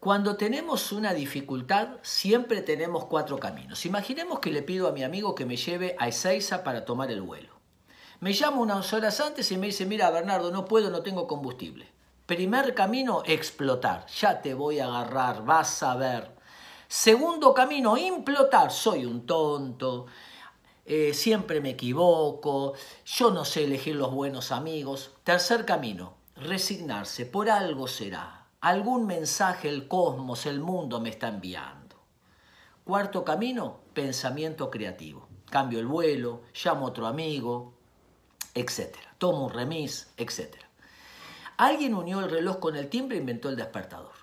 Cuando tenemos una dificultad, siempre tenemos cuatro caminos. Imaginemos que le pido a mi amigo que me lleve a Ezeiza para tomar el vuelo. Me llama unas horas antes y me dice, mira Bernardo, no puedo, no tengo combustible. Primer camino, explotar. Ya te voy a agarrar, vas a ver. Segundo camino, implotar. Soy un tonto, eh, siempre me equivoco, yo no sé elegir los buenos amigos. Tercer camino, resignarse. Por algo será. Algún mensaje el cosmos, el mundo me está enviando. Cuarto camino, pensamiento creativo. Cambio el vuelo, llamo a otro amigo, etc. Tomo un remis, etc. Alguien unió el reloj con el timbre e inventó el despertador.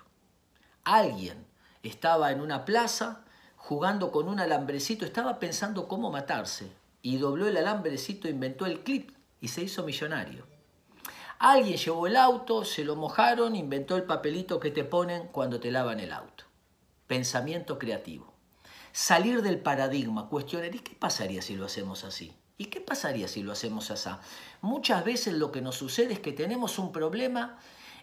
Alguien estaba en una plaza jugando con un alambrecito, estaba pensando cómo matarse y dobló el alambrecito, inventó el clip y se hizo millonario. Alguien llevó el auto, se lo mojaron, inventó el papelito que te ponen cuando te lavan el auto. Pensamiento creativo. Salir del paradigma, cuestionar, ¿y qué pasaría si lo hacemos así? ¿Y qué pasaría si lo hacemos así? Muchas veces lo que nos sucede es que tenemos un problema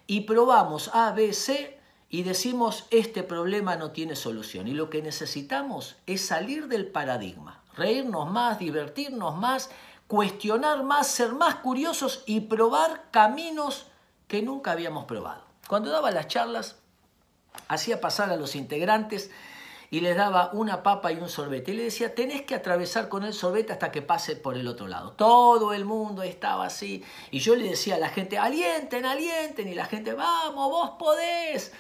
y probamos A, B, C y decimos este problema no tiene solución. Y lo que necesitamos es salir del paradigma, reírnos más, divertirnos más cuestionar más, ser más curiosos y probar caminos que nunca habíamos probado. Cuando daba las charlas, hacía pasar a los integrantes y les daba una papa y un sorbete. Y le decía, tenés que atravesar con el sorbete hasta que pase por el otro lado. Todo el mundo estaba así. Y yo le decía a la gente, alienten, alienten. Y la gente, vamos, vos podés.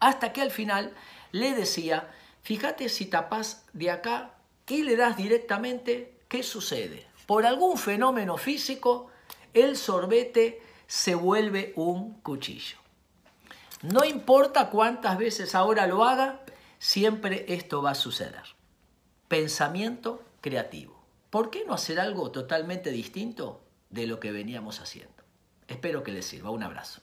Hasta que al final le decía, fíjate si tapás de acá y le das directamente, ¿qué sucede? Por algún fenómeno físico, el sorbete se vuelve un cuchillo. No importa cuántas veces ahora lo haga, siempre esto va a suceder. Pensamiento creativo. ¿Por qué no hacer algo totalmente distinto de lo que veníamos haciendo? Espero que les sirva. Un abrazo.